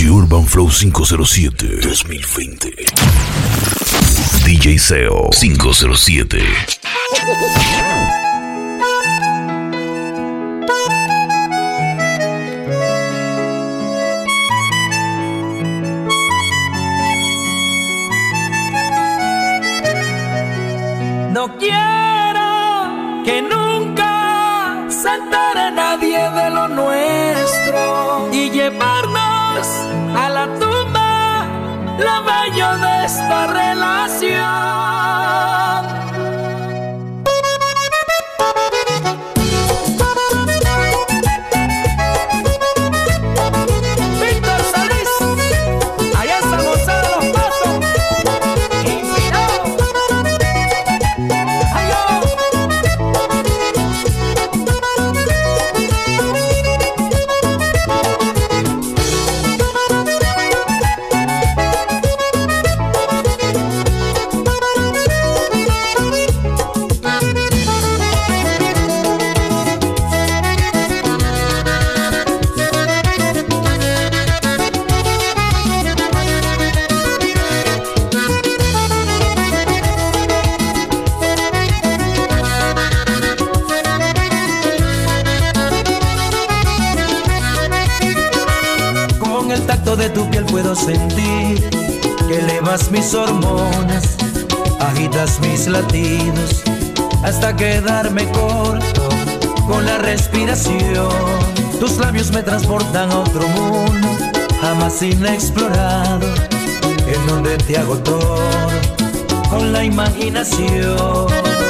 The Urban Flow 507 2020. DJ SEO 507. No quiero que nunca se lo bello de esta relación. Hormonas, agitas mis latidos hasta quedarme corto con la respiración. Tus labios me transportan a otro mundo, jamás inexplorado, en donde te hago todo con la imaginación.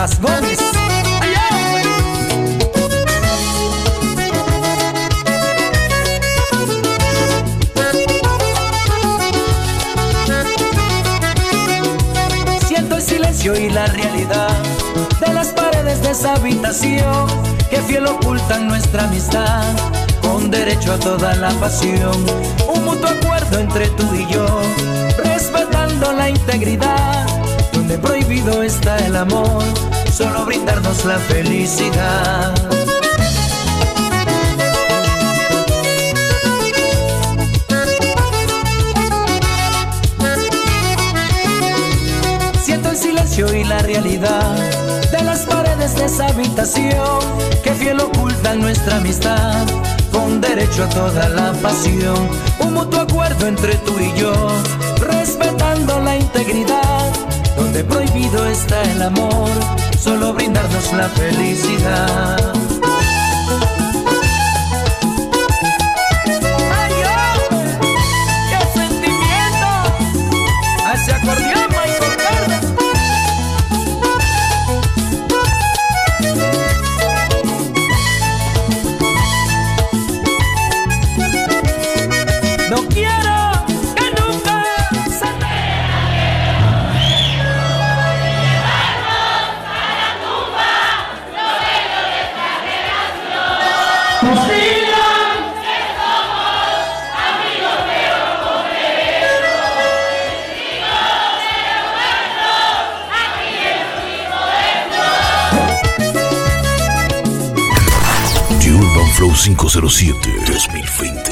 Gómez. Siento el silencio y la realidad de las paredes de esa habitación que fiel ocultan nuestra amistad con derecho a toda la pasión. Un mutuo acuerdo entre tú y yo, respetando la integridad, donde prohibido está el amor, solo brindarnos la felicidad. Siento el silencio y la realidad de las paredes de esa habitación que fiel ocultan nuestra amistad con derecho a toda la pasión. Un mutuo acuerdo entre tú y yo, respetando la integridad, donde prohibido está el amor, solo brindarnos la felicidad. 507-2020.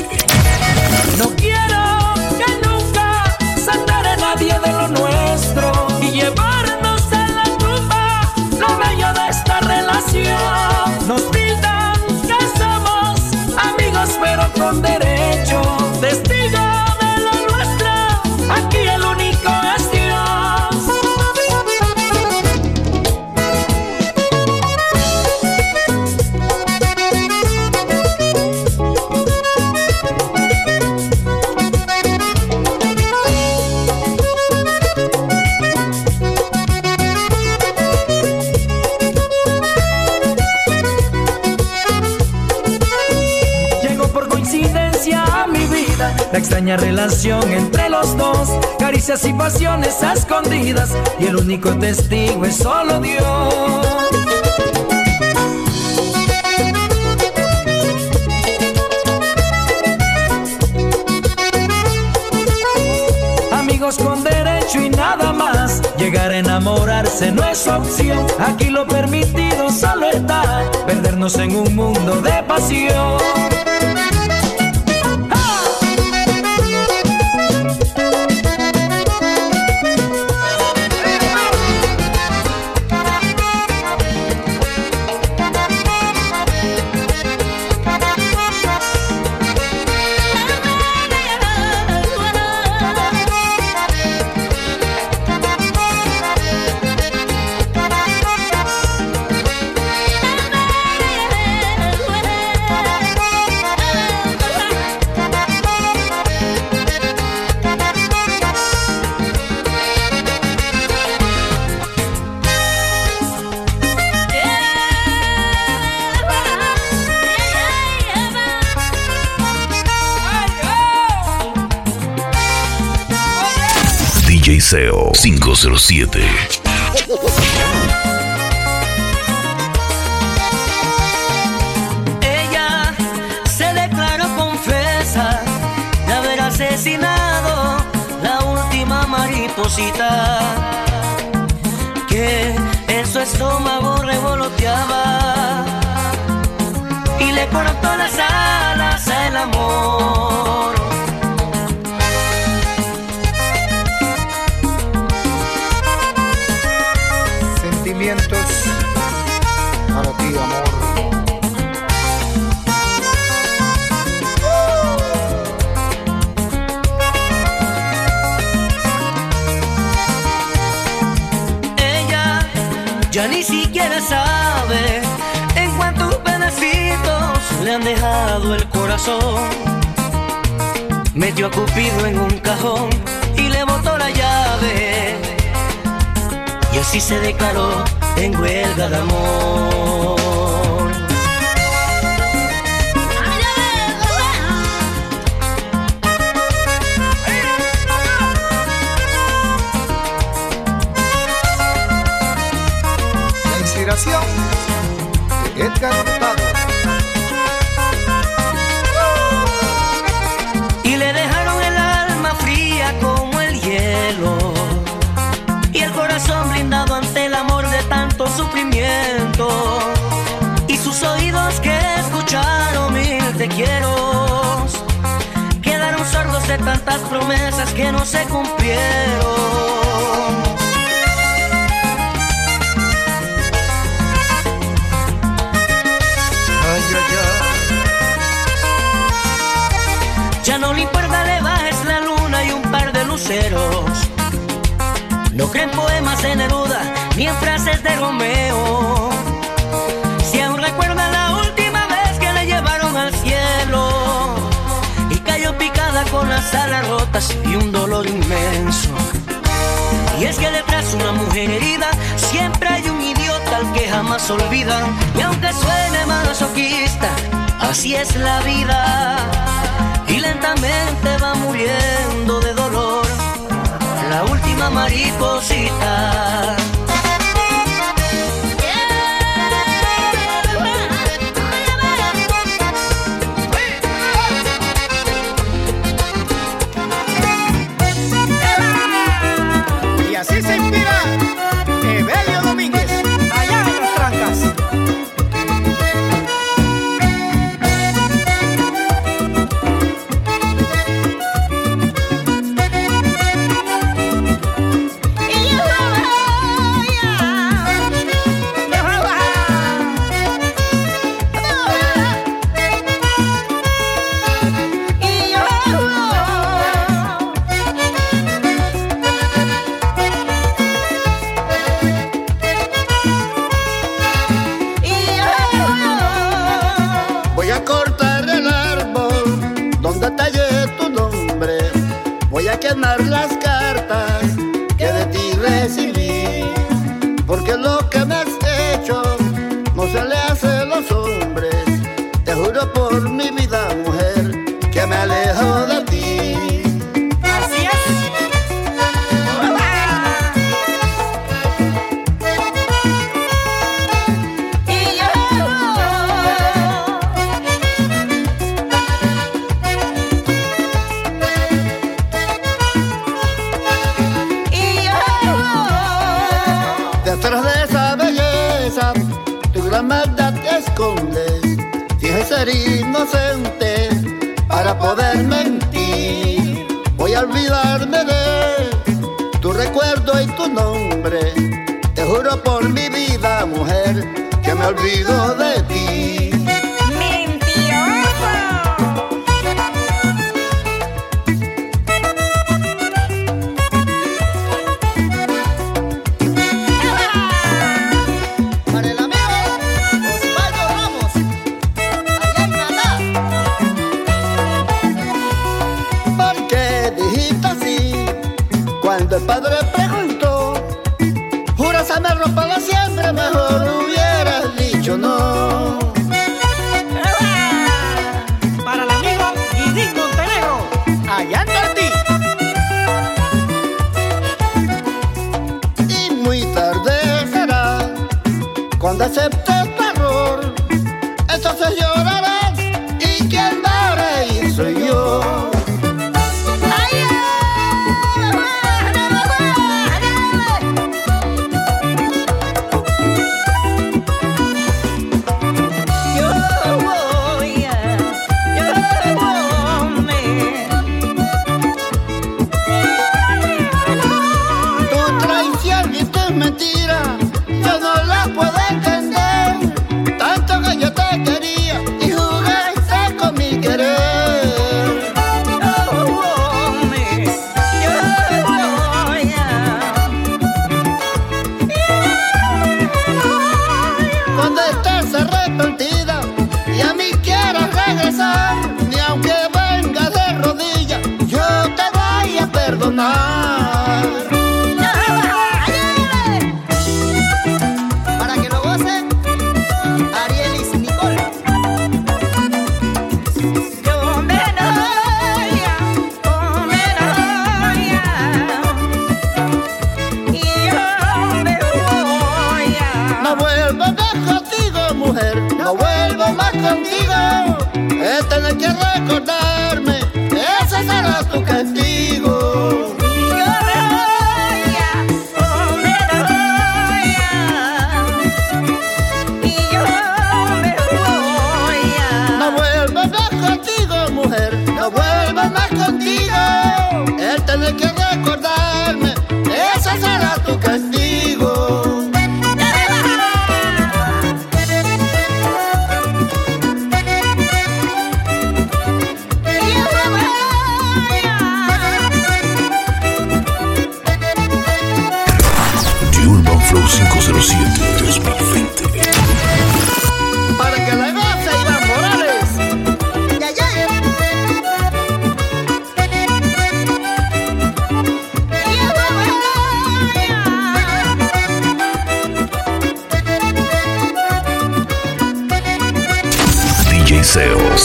Relación entre los dos, caricias y pasiones escondidas, y el único testigo es solo Dios. Amigos con derecho y nada más, llegar a enamorarse no es opción, aquí lo permitido solo está, perdernos en un mundo de pasión. SEO 507. Ella se declaró confesa de haber asesinado la última mariposita que en su estómago revoloteaba y le cortó las alas al amor. Sentimientos para ti, amor. Ella ya ni siquiera sabe en cuántos pedacitos le han dejado el corazón. Metió a Cupido en un cajón y le botó la llave. Y así se declaró en huelga de. La inspiración de Edgar. Oídos que escucharon mil te quiero quedaron sordos de tantas promesas que no se cumplieron Ay, ay, ay. Ya no le importa, le bajes la luna y un par de luceros. No creen poemas de Neruda ni en frases de Romeo. Las alas rotas y un dolor inmenso. Y es que detrás de una mujer herida siempre hay un idiota al que jamás olvidan. Y aunque suene masoquista, así es la vida. Y lentamente va muriendo de dolor la última mariposita. Árbol donde tallé tu nombre. Voy a quemar las cartas olvido de 0507-2020. Para que la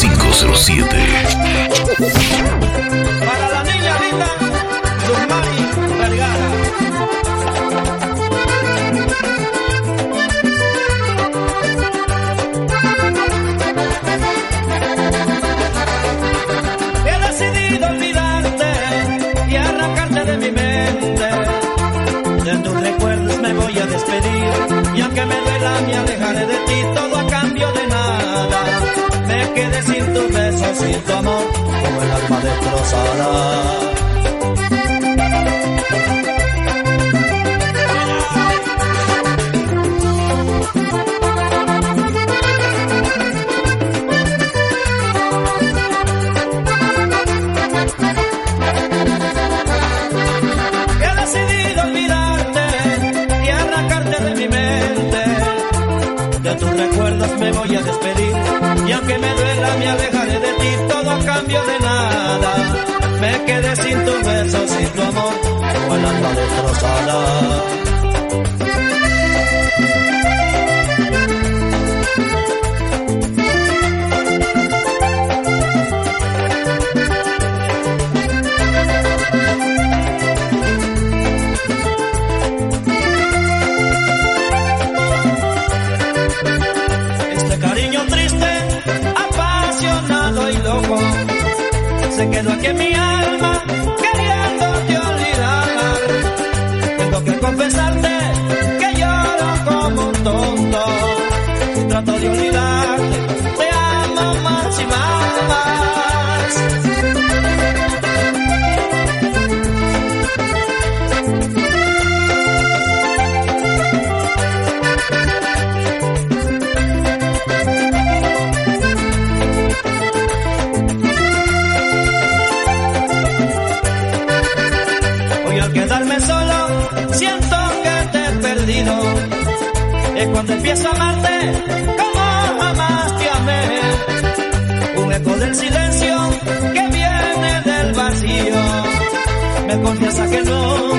507 destrozará.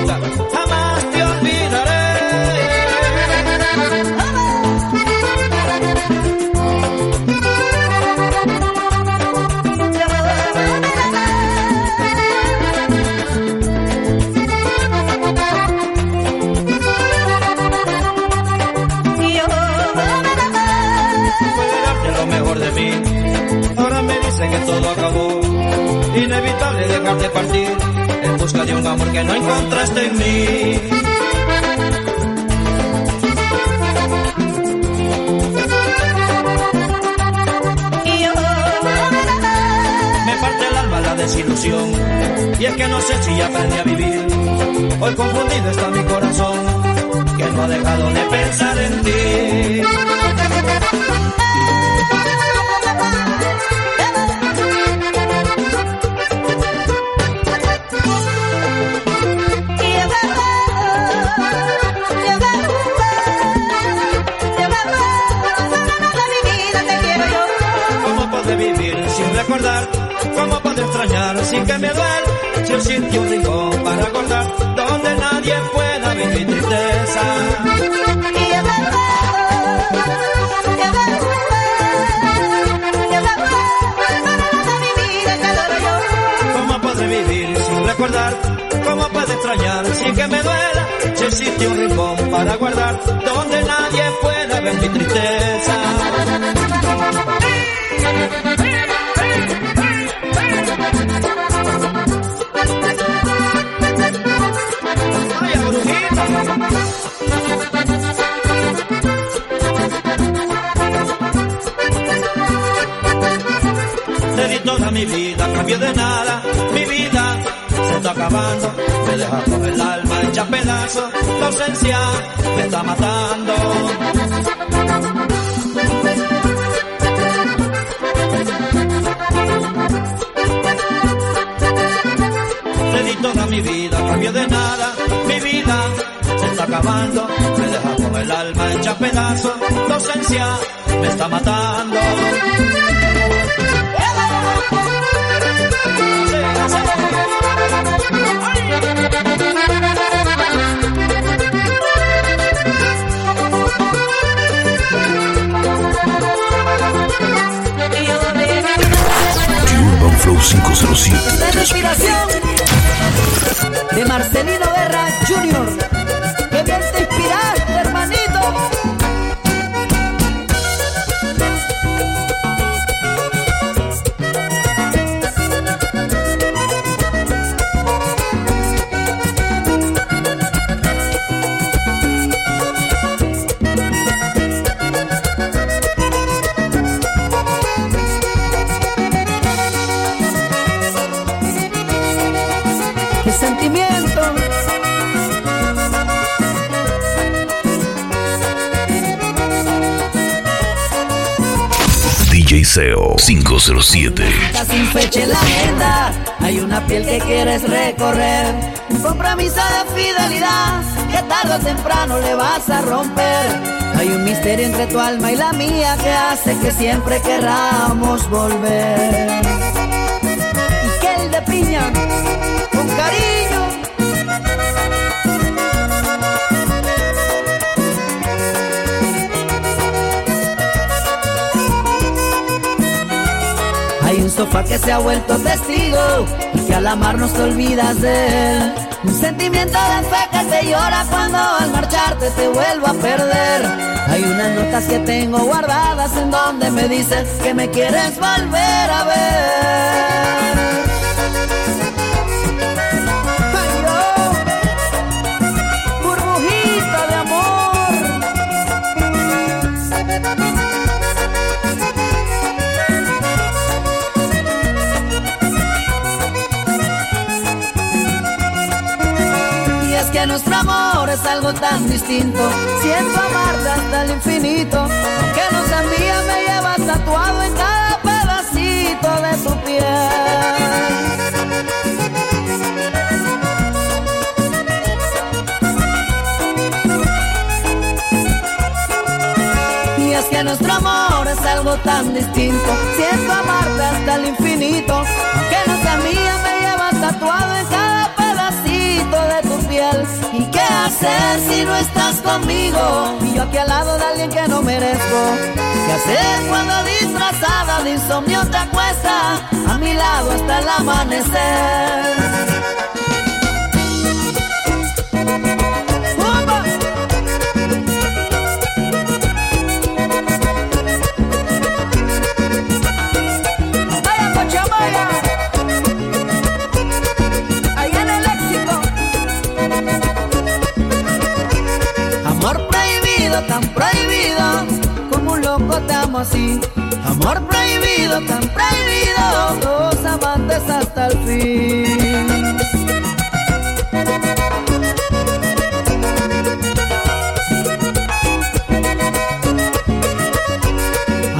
Jamás te olvidaré. Que todo acabó. Inevitable dejarte partir busca un amor que no encontraste en mí. Me parte el alma la desilusión. Y es que no sé si aprendí a vivir. Hoy confundido está mi corazón, que no ha dejado de pensar en ti. Sin que me duele? Si yo sitio un rincón para guardar donde nadie pueda tristeza. ¿Cómo puedo vivir recordar? ¿Cómo puedo extrañar sin que me duela? Si existe un rincón para guardar donde nadie pueda ver mi tristeza. Mi vida, a cambio de nada, mi vida se está acabando, me deja con el alma hecha pedazos, la ausencia me está matando. Te di toda mi vida, a cambio de nada, mi vida se está acabando, me deja con el alma hecha pedazos, la ausencia me está matando. Urban Flow 507. La respiración de Marcelino Guerra Jr. 507. Está sin fecha en la agenda. Hay una piel que quieres recorrer. Un compromiso de fidelidad que tarde o temprano le vas a romper. Hay un misterio entre tu alma y la mía que hace que siempre querramos volver. Y que el de piña, con cariño. Sofá que se ha vuelto testigo y que al amarnos te olvidas de él. Un sentimiento de fe que te llora cuando al marcharte te vuelvo a perder. Hay unas notas que tengo guardadas en donde me dices que me quieres volver a ver. que nuestro amor es algo tan distinto. Siento amarte hasta el infinito, que los sandía me llevas tatuado en cada pedacito de tu piel. Y es que nuestro amor es algo tan distinto. Siento amarte hasta el infinito, que nuestra mía me lleva tatuado en cada ¿Y qué hacer si no estás conmigo? Y yo aquí al lado de alguien que no merezco. ¿Qué hacer cuando disfrazada de insomnio te acuestas? A mi lado hasta el amanecer. matamos así. Amor prohibido, tan prohibido, dos amantes hasta el fin.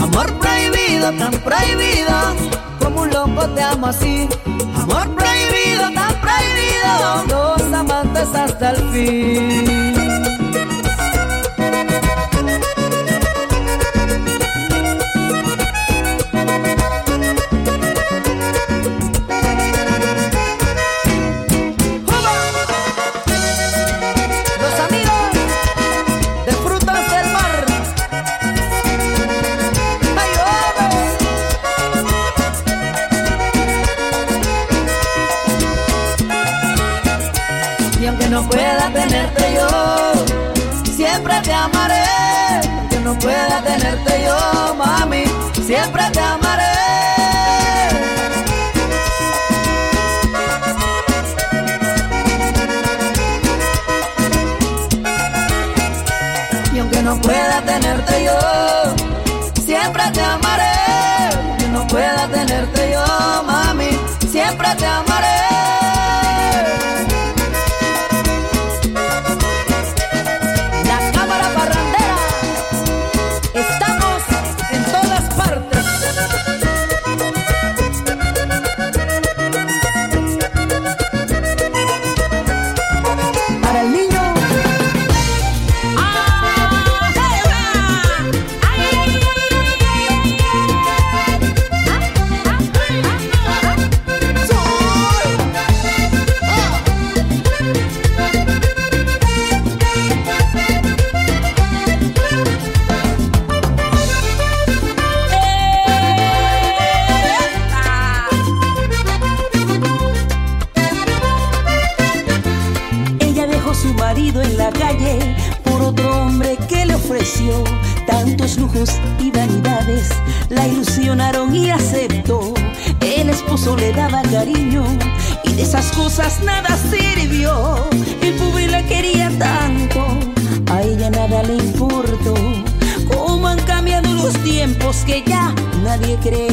Amor prohibido, tan prohibido, como un loco te amo así. Amor prohibido, tan prohibido, dos amantes hasta el fin. siempre te amaré. Que no pueda tenerte yo, mami, siempre te amaré. Y aunque no pueda tenerte yo, siempre te amaré. Que no pueda tenerte yo, mami, siempre te amaré.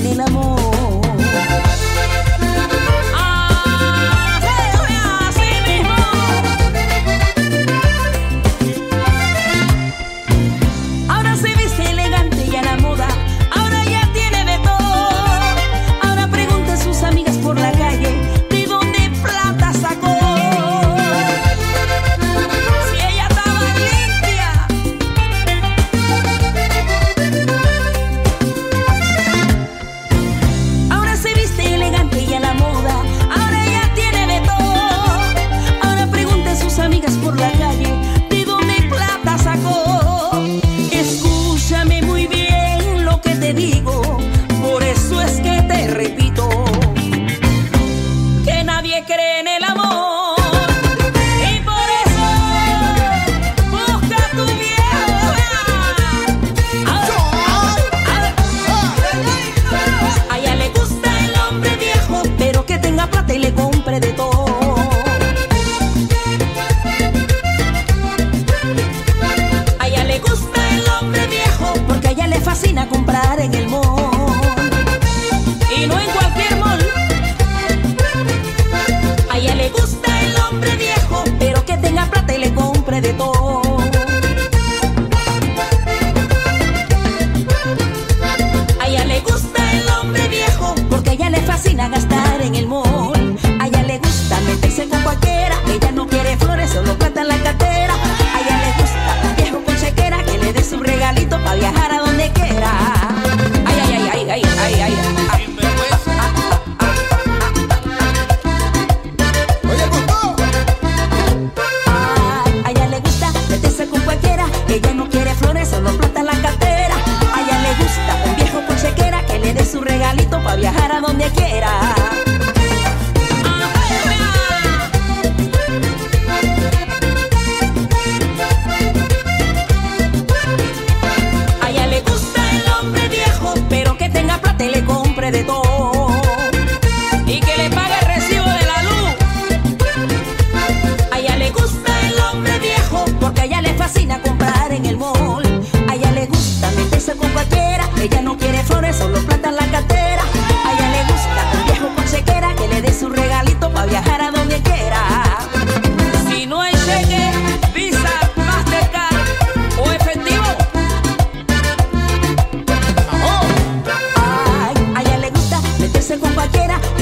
en el amor.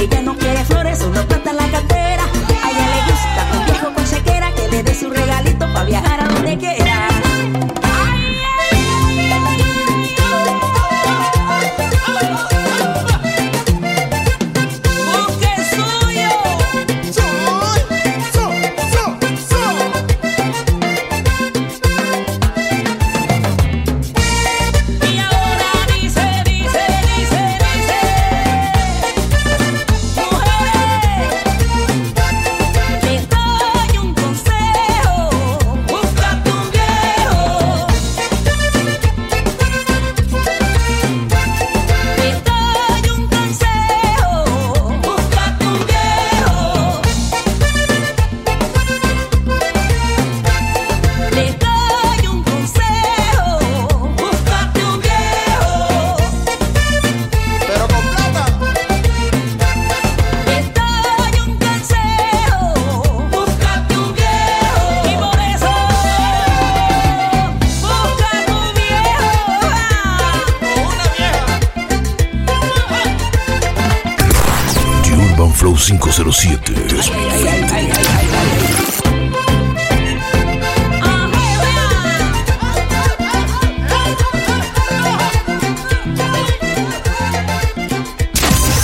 ella no quiere 507 2020.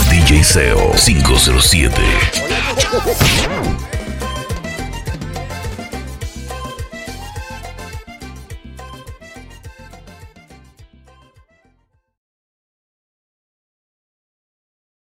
DJ SEO 507.